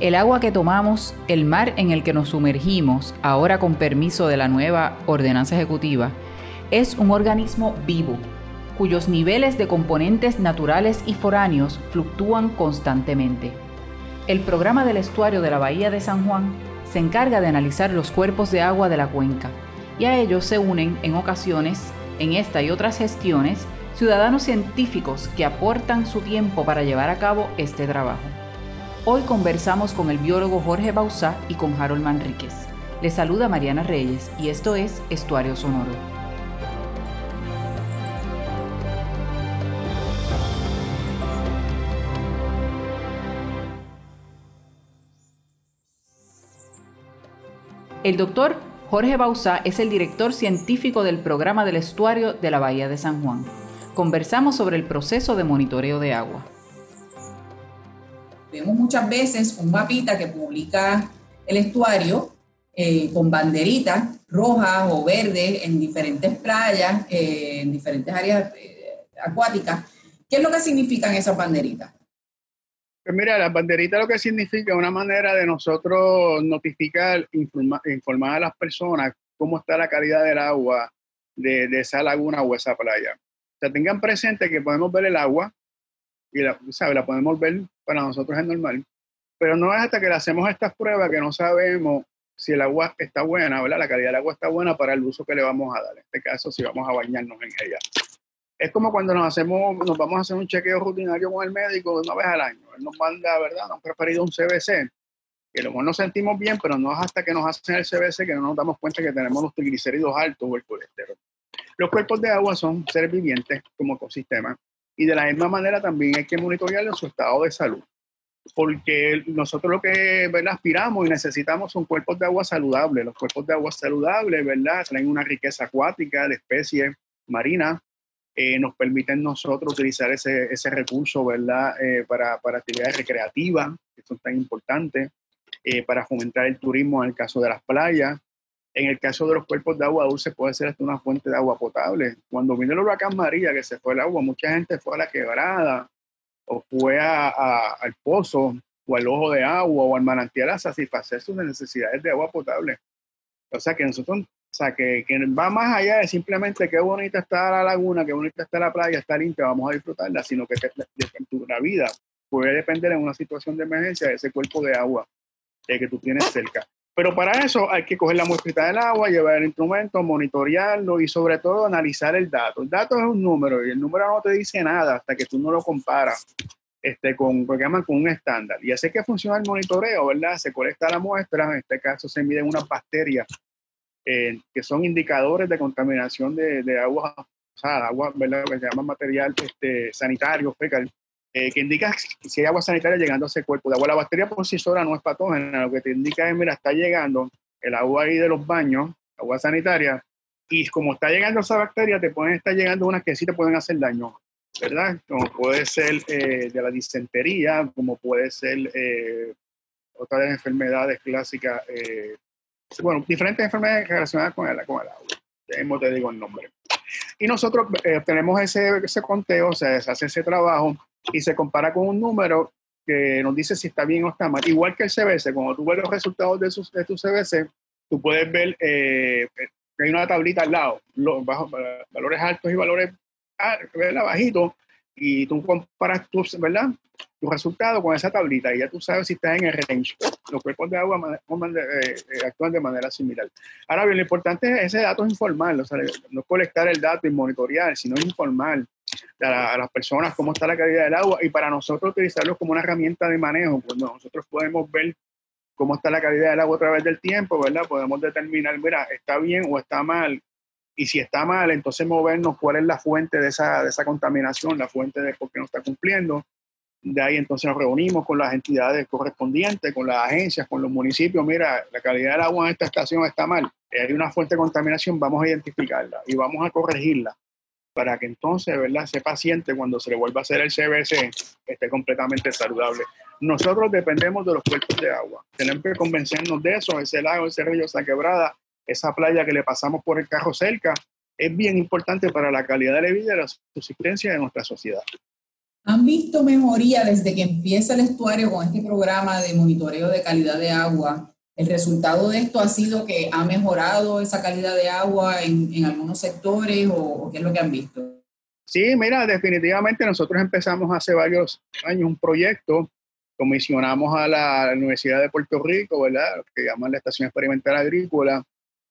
El agua que tomamos, el mar en el que nos sumergimos, ahora con permiso de la nueva ordenanza ejecutiva, es un organismo vivo, cuyos niveles de componentes naturales y foráneos fluctúan constantemente. El programa del estuario de la Bahía de San Juan se encarga de analizar los cuerpos de agua de la cuenca, y a ellos se unen en ocasiones, en esta y otras gestiones, ciudadanos científicos que aportan su tiempo para llevar a cabo este trabajo. Hoy conversamos con el biólogo Jorge Bausá y con Harold Manríquez. Les saluda Mariana Reyes y esto es Estuario Sonoro. El doctor Jorge Bausá es el director científico del programa del estuario de la Bahía de San Juan. Conversamos sobre el proceso de monitoreo de agua. Vemos muchas veces un mapita que publica el estuario eh, con banderitas rojas o verdes en diferentes playas, eh, en diferentes áreas eh, acuáticas. ¿Qué es lo que significan esas banderitas? Pues mira, las banderitas lo que significa es una manera de nosotros notificar, informar a las personas cómo está la calidad del agua de, de, esa laguna o esa playa. O sea, tengan presente que podemos ver el agua y la, ¿sabe? la podemos ver para nosotros es normal, pero no es hasta que le hacemos estas pruebas que no sabemos si el agua está buena, ¿verdad? La calidad del agua está buena para el uso que le vamos a dar. En este caso, si vamos a bañarnos en ella. Es como cuando nos hacemos, nos vamos a hacer un chequeo rutinario con el médico una vez al año. Él nos manda, ¿verdad? Nos ha preferido un CBC, que lo mejor nos sentimos bien, pero no es hasta que nos hacen el CBC que no nos damos cuenta que tenemos los triglicéridos altos o el colesterol. Los cuerpos de agua son seres vivientes como ecosistema y de la misma manera también hay que monitorear su estado de salud, porque nosotros lo que ¿verdad? aspiramos y necesitamos son cuerpos de agua saludables. Los cuerpos de agua saludables, ¿verdad? Traen una riqueza acuática de especies marinas eh, nos permiten nosotros utilizar ese, ese recurso, ¿verdad? Eh, para, para, actividades recreativas, que son tan importantes, eh, para fomentar el turismo en el caso de las playas. En el caso de los cuerpos de agua dulce puede ser hasta una fuente de agua potable. Cuando vino el huracán María, que se fue el agua, mucha gente fue a la quebrada o fue al pozo o al ojo de agua o al manantial a satisfacer sus necesidades de agua potable. O sea que nosotros o sea, que, que, va más allá de simplemente qué bonita está la laguna, qué bonita está la playa, está limpia, vamos a disfrutarla, sino que, tu, la vida puede depender en una situación de emergencia de ese cuerpo de agua eh, que tú tienes cerca. Pero para eso hay que coger la muestrita del agua, llevar el instrumento, monitorearlo y sobre todo analizar el dato. El dato es un número y el número no te dice nada hasta que tú no lo comparas este, con lo que llaman con un estándar. Y así que funciona el monitoreo, ¿verdad? Se colecta la muestra, en este caso se miden unas bacterias eh, que son indicadores de contaminación de, de agua, o sea, agua, ¿verdad? Que se llama material este, sanitario, fecal, eh, que indica si hay agua sanitaria llegando a ese cuerpo de agua. La bacteria por sí sola no es patógena, lo que te indica es, mira, está llegando el agua ahí de los baños, agua sanitaria, y como está llegando esa bacteria, te pueden estar llegando unas que sí te pueden hacer daño, ¿verdad? Como puede ser eh, de la disentería, como puede ser eh, otras enfermedades clásicas bueno, diferentes enfermedades relacionadas con el, con el agua. Ya te digo el nombre. Y nosotros eh, tenemos ese, ese conteo, o sea, se hace ese trabajo y se compara con un número que nos dice si está bien o está mal. Igual que el CBC, cuando tú ves los resultados de, de tu CBC, tú puedes ver eh, que hay una tablita al lado, los bajos, valores altos y valores ah, bajitos, y tú comparas tus, ¿verdad? tu resultado con esa tablita y ya tú sabes si estás en el range. Los cuerpos de agua eh, eh, actúan de manera similar. Ahora bien, lo importante es ese dato es informar, o sea, no colectar el dato y monitorear, sino informar a, las personas cómo está la calidad del agua y para nosotros utilizarlo como una herramienta de manejo, cuando nosotros podemos ver cómo está la calidad del agua a través del tiempo, ¿verdad? Podemos determinar, mira, está bien o está mal, y si está mal, entonces movernos cuál es la fuente de esa, de esa contaminación, la fuente de por qué no está cumpliendo. De ahí entonces nos reunimos con las entidades correspondientes, con las agencias, con los municipios. Mira, la calidad del agua en esta estación está mal. Hay una fuente de contaminación, vamos a identificarla y vamos a corregirla para que entonces, ¿verdad? Ese paciente cuando se le vuelva a hacer el CBC esté completamente saludable. Nosotros dependemos de los cuerpos de agua. Tenemos que convencernos de eso. Ese lago, ese río, esa quebrada, esa playa que le pasamos por el carro cerca, es bien importante para la calidad de vida y la subsistencia de nuestra sociedad. ¿Han visto mejoría desde que empieza el estuario con este programa de monitoreo de calidad de agua? ¿El resultado de esto ha sido que ha mejorado esa calidad de agua en, algunos sectores o, qué es lo que han visto? Sí, mira, definitivamente nosotros empezamos hace varios años un proyecto, comisionamos a la Universidad de Puerto Rico, ¿verdad? Lo que llaman la Estación Experimental Agrícola,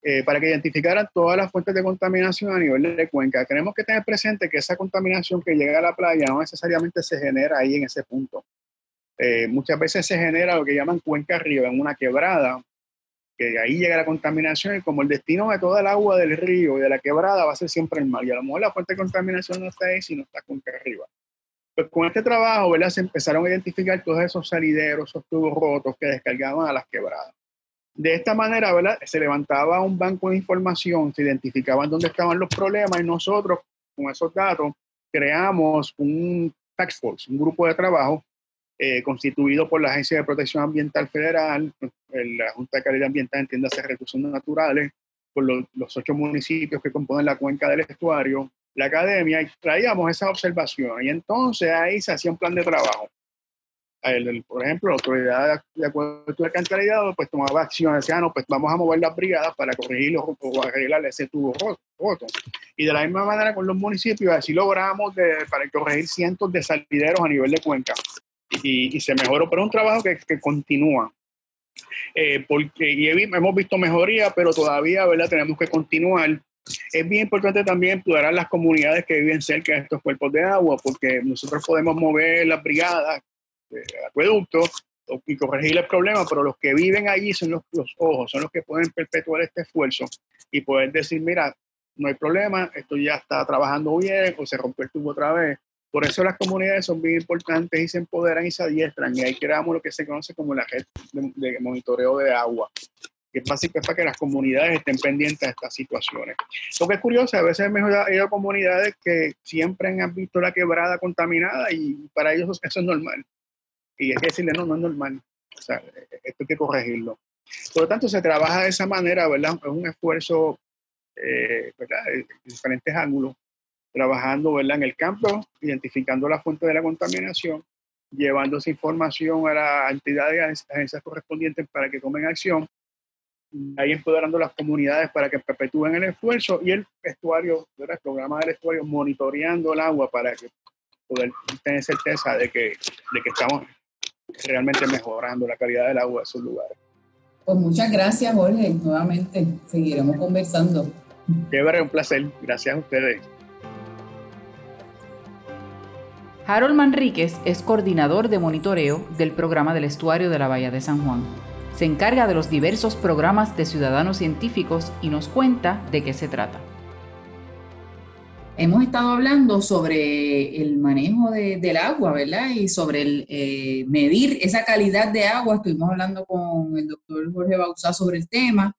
eh, para que identificaran todas las fuentes de contaminación a nivel de cuenca. Tenemos que tener presente que esa contaminación que llega a la playa no necesariamente se genera ahí en ese punto. Eh, muchas veces se genera lo que llaman cuenca arriba, en una quebrada, que ahí llega la contaminación y como el destino de toda el agua del río y de la quebrada va a ser siempre el mar. Y a lo mejor la fuente de contaminación no está ahí, sino está cuenca arriba. Pues con este trabajo, ¿verdad? Se empezaron a identificar todos esos salideros, esos tubos rotos que descargaban a las quebradas. De esta manera, ¿verdad? Se levantaba un banco de información, se identificaban dónde estaban los problemas y nosotros, con esos datos, creamos un tax force, un grupo de trabajo eh, constituido por la Agencia de Protección Ambiental Federal, la Junta de Calidad Ambiental, entiéndase recursos naturales, por los, los, ocho municipios que componen la cuenca del estuario, la academia, y traíamos esa observación. Y entonces ahí se hacía un plan de trabajo por ejemplo, la autoridad de acuerdo a la calidad pues tomaba acciones, decía, ah, no, pues vamos a mover las brigadas para corregirlo o arreglar ese tubo roto. Y de la misma manera con los municipios, así logramos para corregir cientos de salideros a nivel de cuenca. Y, y se mejoró, pero es un trabajo que, que continúa. Eh, porque y hemos visto mejoría, pero todavía ¿verdad? tenemos que continuar. Es bien importante también empoderar las comunidades que viven cerca de estos cuerpos de agua, porque nosotros podemos mover las brigadas acueducto y corregir el problema, pero los que viven allí son los, los, ojos, son los que pueden perpetuar este esfuerzo y poder decir, mira, no hay problema, esto ya está trabajando bien o se rompió el tubo otra vez. Por eso las comunidades son bien importantes y se empoderan y se adiestran y ahí creamos lo que se conoce como la red de, monitoreo de agua, que es básicamente para que las comunidades estén pendientes de estas situaciones. Lo que es curioso, a veces mejor hay comunidades que siempre han visto la quebrada contaminada y para ellos eso es normal y es decirle, no, no es normal, o sea, esto hay que corregirlo. Por lo tanto, se trabaja de esa manera, ¿verdad? Es un esfuerzo, eh, ¿verdad? De diferentes ángulos, trabajando, ¿verdad? En el campo, identificando la fuente de la contaminación, llevando esa información a las entidades, agencias correspondientes para que tomen acción, ahí empoderando a las comunidades para que perpetúen el esfuerzo y el estuario, ¿verdad? el programa del estuario monitoreando el agua para que poder tener certeza de que, de que estamos realmente mejorando la calidad del agua de esos lugares. Pues muchas gracias, Jorge. Nuevamente seguiremos conversando. Chévere, un placer. Gracias a ustedes. Harold Manríquez es coordinador de monitoreo del programa del estuario de la Bahía de San Juan. Se encarga de los diversos programas de ciudadanos científicos y nos cuenta de qué se trata hemos estado hablando sobre el manejo del agua, ¿verdad? Y sobre el, eh, medir esa calidad de agua. Estuvimos hablando con el doctor Jorge Bauzá sobre el tema,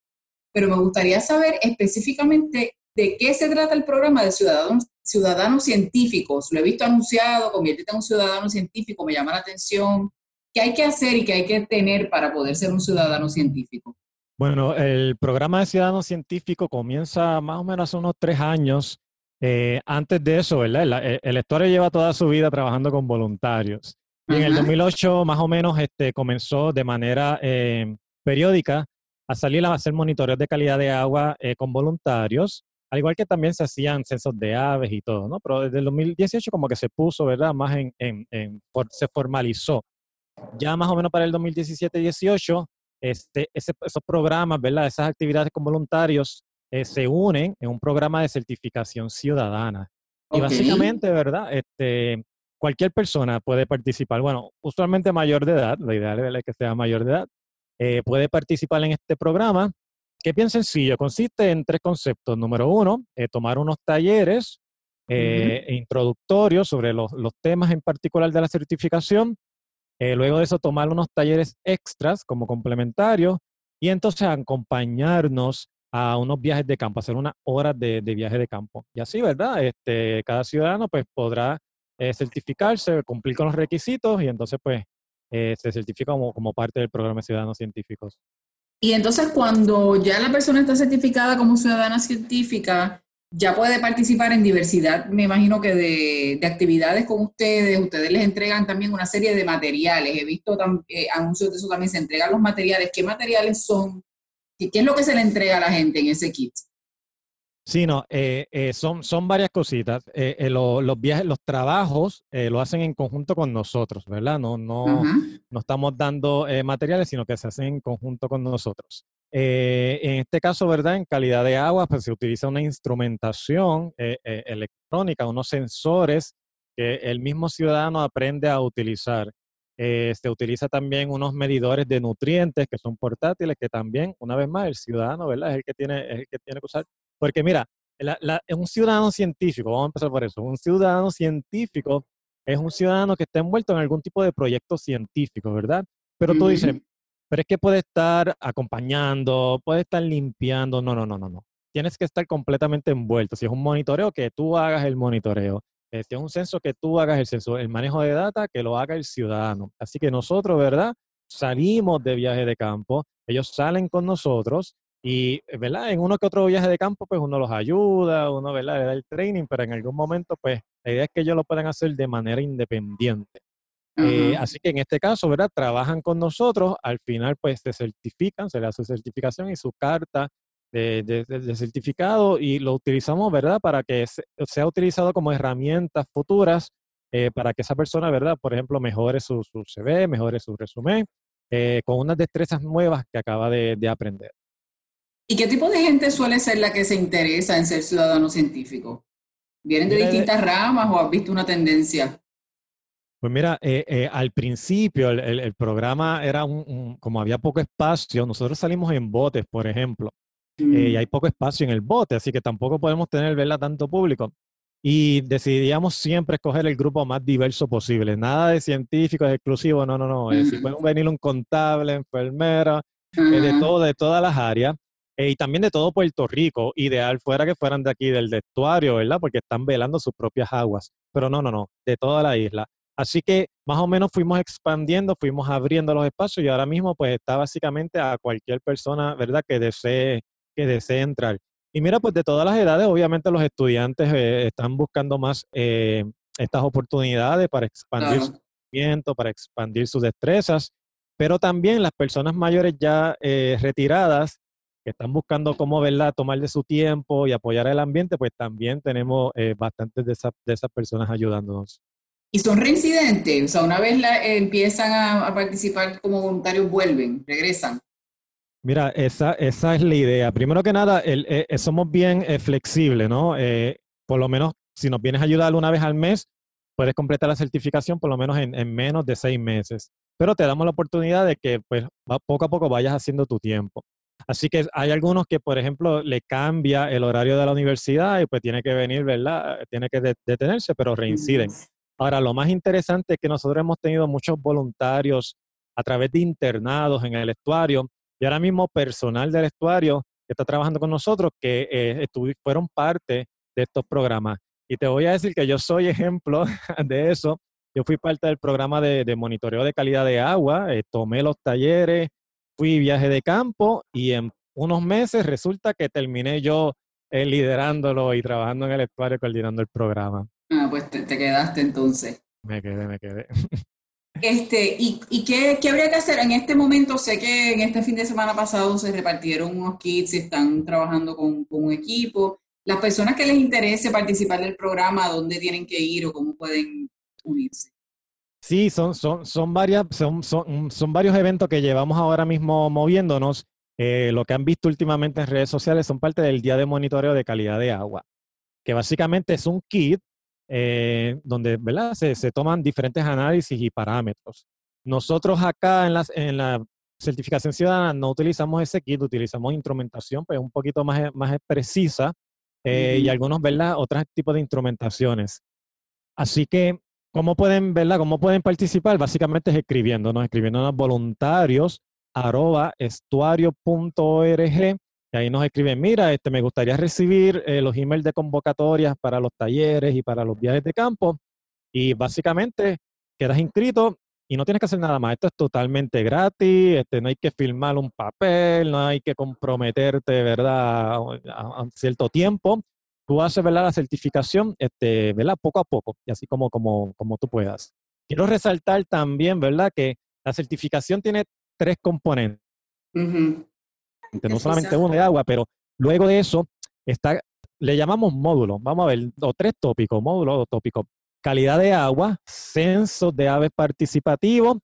pero me gustaría saber específicamente de qué se trata el programa de ciudadanos, ciudadanos científicos. Lo he visto anunciado, conviértete en un ciudadano científico, me llama la atención. ¿Qué hay que hacer y qué hay que tener para poder ser un ciudadano científico? Bueno, el programa de ciudadano científico comienza más o menos hace unos tres años eh, antes de eso, ¿verdad? El, estuario lleva toda su vida trabajando con voluntarios. Y en el 2008, más o menos, este, comenzó de manera eh, periódica a salir a hacer monitoreos de calidad de agua eh, con voluntarios, al igual que también se hacían censos de aves y todo, ¿no? Pero desde el 2018 como que se puso, ¿verdad? Más en, en, se formalizó. Ya más o menos para el 2017-18, este, esos programas, ¿verdad? Esas actividades con voluntarios eh, se unen en un programa de certificación ciudadana. Y básicamente, ¿verdad? Este, cualquier persona puede participar. Bueno, usualmente mayor de edad, la ideal es que sea mayor de edad, eh, puede participar en este programa, que es bien sencillo. Consiste en tres conceptos. Número uno, eh, tomar unos talleres introductorios sobre los, los, temas en particular de la certificación. luego de eso, tomar unos talleres extras como complementarios y entonces acompañarnos a unos viajes de campo, hacer unas horas de, viaje de campo. Y así, ¿verdad? Este, cada ciudadano pues podrá eh, certificarse, cumplir con los requisitos y entonces pues eh, se certifica como, como parte del programa de Ciudadanos Científicos. Y entonces cuando ya la persona está certificada como ciudadana científica, ya puede participar en diversidad, me imagino que de, actividades con ustedes, ustedes les entregan también una serie de materiales, he visto eh, anuncios de eso también, se entregan los materiales, ¿qué materiales son? ¿Qué, es lo que se le entrega a la gente en ese kit? Sí, no, eh, eh, son, son varias cositas. los viajes, los trabajos lo hacen en conjunto con nosotros, ¿verdad? No, no, no estamos dando materiales, sino que se hacen en conjunto con nosotros. Eh, en este caso, ¿verdad? En calidad de agua, pues se utiliza una instrumentación eh, eh, electrónica, unos sensores que el mismo ciudadano aprende a utilizar. se utiliza también unos medidores de nutrientes que son portátiles, que también, una vez más, el ciudadano, ¿verdad? Es el que tiene, es el que, tiene que usar. Porque mira, un ciudadano científico, vamos a empezar por eso, un ciudadano científico es un ciudadano que está envuelto en algún tipo de proyecto científico, ¿verdad? Pero tú dices, pero es que puede estar acompañando, puede estar limpiando. No, no, no, no, no. Tienes que estar completamente envuelto. Si es un monitoreo, que tú hagas el monitoreo. Eh, si es un censo, que tú hagas el censo. El manejo de data, que lo haga el ciudadano. Así que nosotros, ¿verdad? Salimos de viaje de campo, ellos salen con nosotros y, ¿verdad? En uno que otro viaje de campo, pues uno los ayuda, uno, ¿verdad? Le da el training, pero en algún momento, pues la idea es que ellos lo puedan hacer de manera independiente. Eh, así que en este caso, ¿verdad? Trabajan con nosotros, al final pues se certifican, se le hace certificación y su carta de, certificado y lo utilizamos, ¿verdad? Para que sea utilizado como herramientas futuras eh, para que esa persona, ¿verdad? Por ejemplo, mejore su, su CV, mejore su resumen, eh, con unas destrezas nuevas que acaba de, aprender. ¿Y qué tipo de gente suele ser la que se interesa en ser ciudadano científico? ¿Vienen de distintas ramas o has visto una tendencia? Pues mira, eh, eh, al principio el, programa era un, como había poco espacio, nosotros salimos en botes, por ejemplo, eh, y mm. hay poco espacio en el bote, así que tampoco podemos tener, verla tanto público. Y decidíamos siempre escoger el grupo más diverso posible, nada de científicos exclusivos, no, no, no, si pueden venir un contable, enfermera, de todo, de todas las áreas. Y también de todo Puerto Rico, ideal fuera que fueran de aquí del estuario, ¿verdad? Porque están velando sus propias aguas. Pero no, no, no, de toda la isla. Así que más o menos fuimos expandiendo, fuimos abriendo los espacios y ahora mismo pues está básicamente a cualquier persona, ¿verdad?, que desee, que desee entrar. Y mira, pues de todas las edades, obviamente los estudiantes eh, están buscando más eh, estas oportunidades para expandir su conocimiento, para expandir sus destrezas, pero también las personas mayores ya eh, retiradas que están buscando cómo, ¿verdad?, tomar de su tiempo y apoyar el ambiente, pues también tenemos bastantes de, de esas personas ayudándonos. Y son reincidentes, o sea, una vez la, empiezan a, participar como voluntarios, vuelven, regresan. Mira, esa, esa es la idea. Primero que nada, el, eh, eh, somos bien eh, flexibles, ¿no? por lo menos, si nos vienes a ayudar una vez al mes, puedes completar la certificación por lo menos en, en, menos de seis meses. Pero te damos la oportunidad de que, pues, poco a poco vayas haciendo tu tiempo. Así que hay algunos que, por ejemplo, le cambia el horario de la universidad y pues tiene que venir, ¿verdad? Tiene que detenerse, pero reinciden. Ahora, lo más interesante es que nosotros hemos tenido muchos voluntarios a través de internados en el estuario y ahora mismo personal del estuario que está trabajando con nosotros que eh, fueron parte de estos programas. Y te voy a decir que yo soy ejemplo de eso. Yo fui parte del programa de, monitoreo de calidad de agua, eh, tomé los talleres, fui viaje de campo y en unos meses resulta que terminé yo eh, liderándolo y trabajando en el estuario coordinando el programa. Ah, pues te, quedaste entonces. Me quedé, me quedé. Este, ¿Y, y qué, qué, habría que hacer? En este momento sé que en este fin de semana pasado se repartieron unos kits y están trabajando con, con un equipo. Las personas que les interese participar del programa, ¿a dónde tienen que ir o cómo pueden unirse? Sí, son, son, son, varias, son, son, son varios eventos que llevamos ahora mismo moviéndonos. Eh, lo que han visto últimamente en redes sociales son parte del Día de Monitoreo de Calidad de Agua, que básicamente es un kit eh, donde ¿verdad? Se, se, toman diferentes análisis y parámetros. Nosotros acá en, las, en la certificación ciudadana no utilizamos ese kit, utilizamos instrumentación pues un poquito más, más precisa eh, y algunos, ¿verdad? Otros tipos de instrumentaciones. Así que, ¿cómo pueden, ¿verdad? ¿Cómo pueden participar? Básicamente es escribiéndonos, escribiéndonos voluntarios arroba estuario.org y ahí nos escriben, mira, este, me gustaría recibir eh, los emails de convocatorias para los talleres y para los viajes de campo. Y básicamente quedas inscrito y no tienes que hacer nada más. Esto es totalmente gratis, este, no hay que firmar un papel, no hay que comprometerte, ¿verdad?, a, cierto tiempo. Tú haces ¿verdad? la certificación este, ¿verdad? poco a poco, y así como, como, como tú puedas. Quiero resaltar también, ¿verdad?, que la certificación tiene tres componentes. No solamente uno de agua, pero luego de eso está, le llamamos módulo. Vamos a ver, o tres tópicos, módulo o tópico. Calidad de agua, censo de aves participativos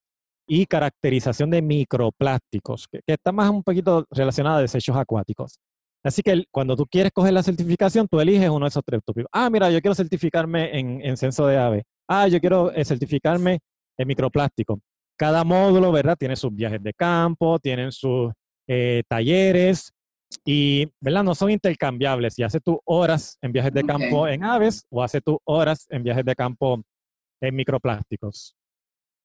y caracterización de microplásticos, que, está más un poquito relacionada a desechos acuáticos. Así que cuando tú quieres coger la certificación, tú eliges uno de esos tres tópicos. Ah, mira, yo quiero certificarme en, en censo de aves. Ah, yo quiero eh, certificarme en microplástico. Cada módulo, ¿verdad? Tiene sus viajes de campo, tienen sus eh, talleres y, ¿verdad? No son intercambiables. Si haces tus horas en viajes de campo en aves o haces tus horas en viajes de campo en microplásticos.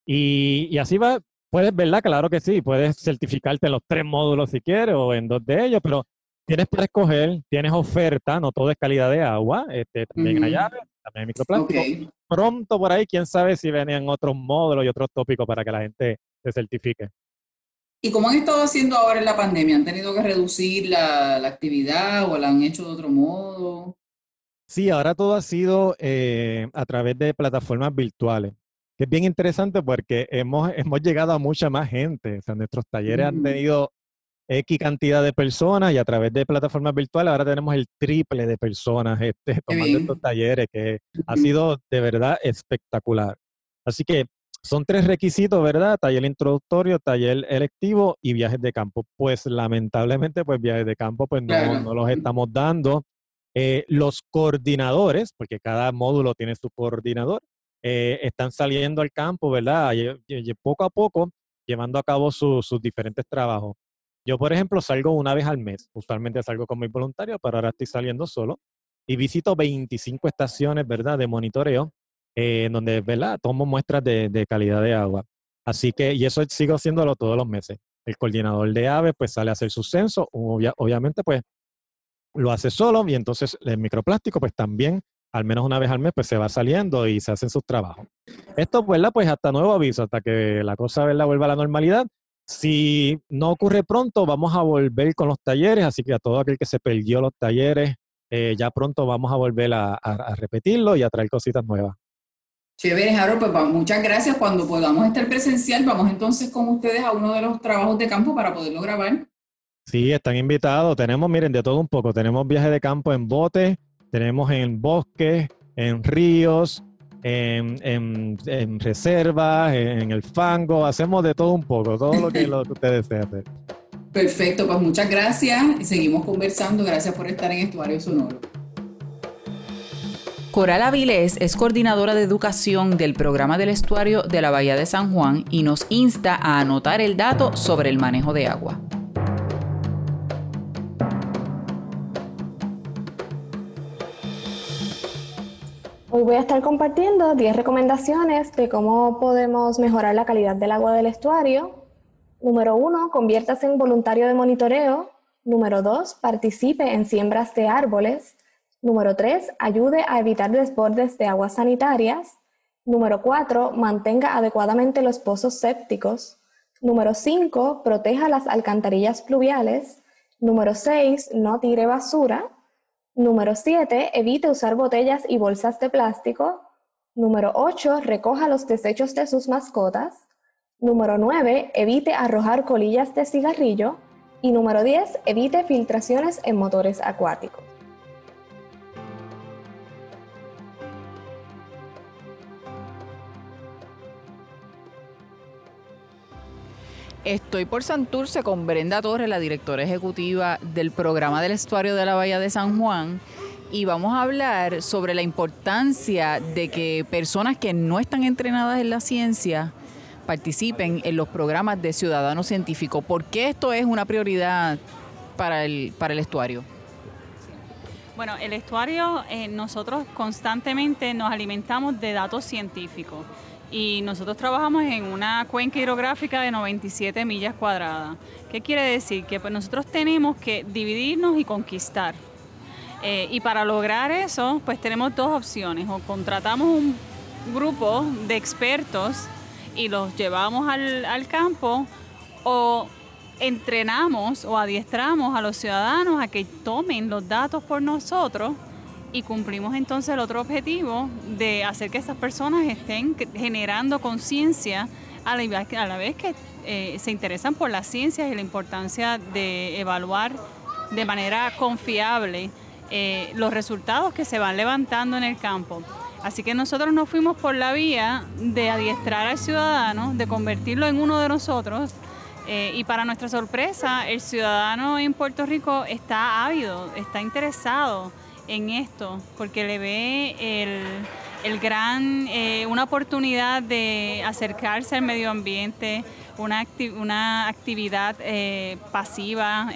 Y, y así va, puedes, ¿verdad? Claro que sí, puedes certificarte en los tres módulos si quieres o en dos de ellos, pero tienes para escoger, tienes oferta, no todo es calidad de agua, este, también hay aves, también hay microplástico. Pronto por ahí, quién sabe si venían otros módulos y otros tópicos para que la gente se certifique. ¿Y cómo han estado haciendo ahora en la pandemia? ¿Han tenido que reducir la, actividad o la han hecho de otro modo? Sí, ahora todo ha sido eh, a través de plataformas virtuales, que es bien interesante porque hemos, hemos llegado a mucha más gente. O sea, nuestros talleres han tenido X cantidad de personas y a través de plataformas virtuales ahora tenemos el triple de personas este, tomando estos talleres, que ha sido de verdad espectacular. Así que son tres requisitos, ¿verdad? Taller introductorio, taller electivo y viajes de campo. Pues lamentablemente, pues viajes de campo, pues no, no los estamos dando. Eh, los coordinadores, porque cada módulo tiene su coordinador, eh, están saliendo al campo, ¿verdad? Y, poco a poco llevando a cabo sus diferentes trabajos. Yo, por ejemplo, salgo una vez al mes. Usualmente salgo con mi voluntario, pero ahora estoy saliendo solo. Y visito 25 estaciones, ¿verdad?, de monitoreo eh, donde, ¿verdad? Tomo muestras de, calidad de agua. Así que, y eso sigo haciéndolo todos los meses. El coordinador de aves, pues sale a hacer su censo, obviamente, pues lo hace solo y entonces el microplástico, pues también, al menos una vez al mes, pues se va saliendo y se hacen sus trabajos. Esto, ¿verdad? Pues hasta nuevo aviso, hasta que la cosa, ¿verdad? Vuelva a la normalidad. Si no ocurre pronto, vamos a volver con los talleres, así que a todo aquel que se perdió los talleres, eh, ya pronto vamos a volver a, a repetirlo y a traer cositas nuevas. Chévere, Harold, pues muchas gracias. Cuando podamos estar presencial, vamos entonces con ustedes a uno de los trabajos de campo para poderlo grabar. Sí, están invitados. Tenemos, miren, de todo un poco. Tenemos viajes de campo en bote, tenemos en bosques, en ríos, en, reservas, en, el fango. Hacemos de todo un poco, todo lo que, lo que ustedes hacer. Perfecto, pues muchas gracias y seguimos conversando. Gracias por estar en Estuario Sonoro. Coral Avilés es coordinadora de educación del programa del estuario de la Bahía de San Juan y nos insta a anotar el dato sobre el manejo de agua. Hoy voy a estar compartiendo 10 recomendaciones de cómo podemos mejorar la calidad del agua del estuario. Número 1, conviértase en voluntario de monitoreo. Número 2, participe en siembras de árboles. Número 3, ayude a evitar desbordes de aguas sanitarias. Número 4, mantenga adecuadamente los pozos sépticos. Número 5, proteja las alcantarillas pluviales. Número 6, no tire basura. Número 7, evite usar botellas y bolsas de plástico. Número 8, recoja los desechos de sus mascotas. Número 9, evite arrojar colillas de cigarrillo. Y número 10, evite filtraciones en motores acuáticos. Estoy por Santurce con Brenda Torres, la directora ejecutiva del programa del estuario de la Bahía de San Juan. Y vamos a hablar sobre la importancia de que personas que no están entrenadas en la ciencia participen en los programas de ciudadano científico. ¿Por qué esto es una prioridad para el, para el estuario? Bueno, el estuario, eh, nosotros constantemente nos alimentamos de datos científicos y nosotros trabajamos en una cuenca hidrográfica de 97 millas cuadradas. ¿Qué quiere decir? Que pues nosotros tenemos que dividirnos y conquistar. Eh, y para lograr eso, pues tenemos dos opciones. O contratamos un grupo de expertos y los llevamos al, al campo o entrenamos o adiestramos a los ciudadanos a que tomen los datos por nosotros y cumplimos entonces el otro objetivo de hacer que estas personas estén generando conciencia a, la vez que eh, se interesan por las ciencias y la importancia de evaluar de manera confiable eh, los resultados que se van levantando en el campo. Así que nosotros nos fuimos por la vía de adiestrar al ciudadano, de convertirlo en uno de nosotros. Eh, y para nuestra sorpresa, el ciudadano en Puerto Rico está ávido, está interesado en esto, porque le ve el, gran, eh, una oportunidad de acercarse al medio ambiente, una, una actividad eh, pasiva,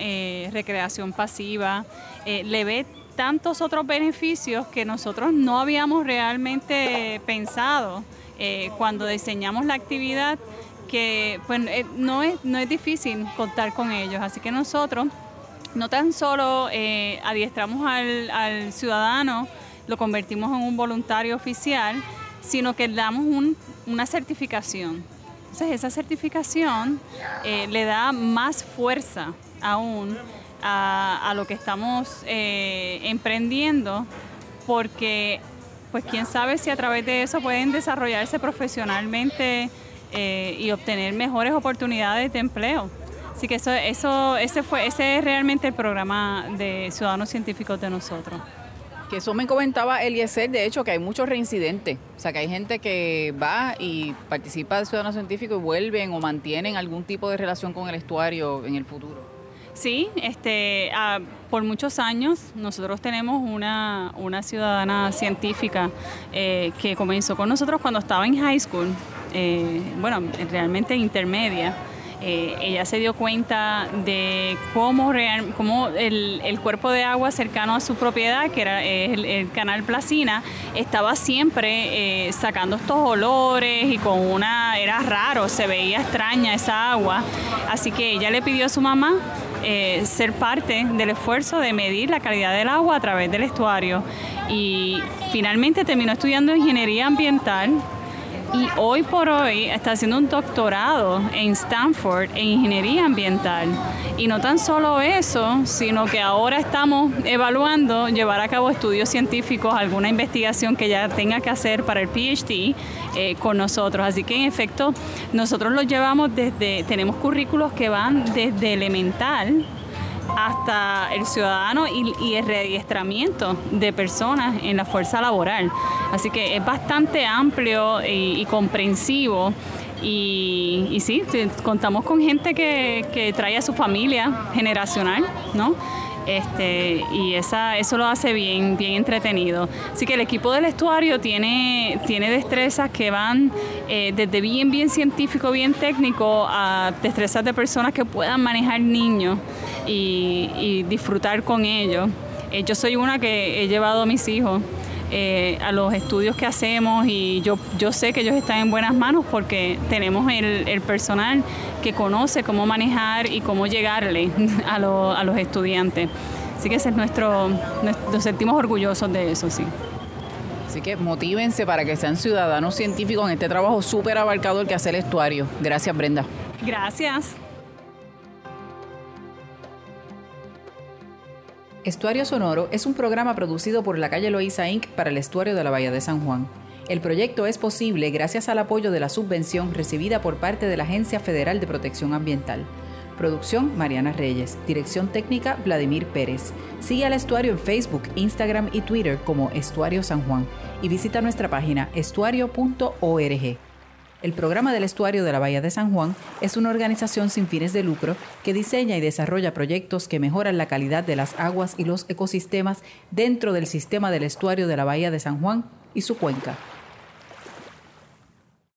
recreación pasiva, le ve tantos otros beneficios que nosotros no habíamos realmente pensado eh, cuando diseñamos la actividad, que pues, eh, no, es, no es difícil contar con ellos. Así que nosotros no tan solo eh, adiestramos al, ciudadano, lo convertimos en un voluntario oficial, sino que damos una certificación. Entonces esa certificación le da más fuerza aún a, lo que estamos eh, emprendiendo, porque pues quién sabe si a través de eso pueden desarrollarse profesionalmente eh, y obtener mejores oportunidades de empleo. Así que eso, eso, ese fue, ese es realmente el programa de Ciudadanos Científicos de nosotros. Que eso me comentaba Eliezer, de hecho, que hay muchos reincidentes. O sea, que hay gente que va y participa de Ciudadanos Científicos y vuelven o mantienen algún tipo de relación con el estuario en el futuro. Sí, este, ah, por muchos años nosotros tenemos una, ciudadana científica eh, que comenzó con nosotros cuando estaba en high school, eh, bueno, realmente intermedia. Eh, ella se dio cuenta de cómo, el, cuerpo de agua cercano a su propiedad, que era el, canal Placina, estaba siempre sacando estos olores y con una, era raro, se veía extraña esa agua. Así que ella le pidió a su mamá eh, ser parte del esfuerzo de medir la calidad del agua a través del estuario. Y finalmente terminó estudiando ingeniería ambiental y hoy por hoy está haciendo un doctorado en Stanford en ingeniería ambiental. Y no tan solo eso, sino que ahora estamos evaluando llevar a cabo estudios científicos, alguna investigación que ya tenga que hacer para el PhD eh, con nosotros. Así que en efecto, nosotros los llevamos desde, tenemos currículos que van desde elemental hasta el ciudadano y, el readiestramiento de personas en la fuerza laboral. Así que es bastante amplio y, comprensivo. Y, sí, contamos con gente que, que trae a su familia generacional, ¿no? Este, y esa, eso lo hace bien, bien entretenido. Así que el equipo del estuario tiene, tiene destrezas que van eh, desde bien, bien científico, bien técnico, a destrezas de personas que puedan manejar niños y, disfrutar con ellos. Eh, yo soy una que he llevado a mis hijos eh, a los estudios que hacemos y yo, yo sé que ellos están en buenas manos porque tenemos el, personal que conoce cómo manejar y cómo llegarle a, a los estudiantes. Así que ese es nuestro, nos sentimos orgullosos de eso, sí. Así que motívense para que sean ciudadanos científicos en este trabajo súper abarcador que hace el estuario. Gracias, Brenda. Gracias. Estuario Sonoro es un programa producido por la calle Loíza Inc. para el estuario de la Bahía de San Juan. El proyecto es posible gracias al apoyo de la subvención recibida por parte de la Agencia Federal de Protección Ambiental. Producción Mariana Reyes. Dirección técnica Vladimir Pérez. Sigue al estuario en Facebook, Instagram y Twitter como Estuario San Juan y visita nuestra página estuario.org. El programa del estuario de la Bahía de San Juan es una organización sin fines de lucro que diseña y desarrolla proyectos que mejoran la calidad de las aguas y los ecosistemas dentro del sistema del estuario de la Bahía de San Juan y su cuenca.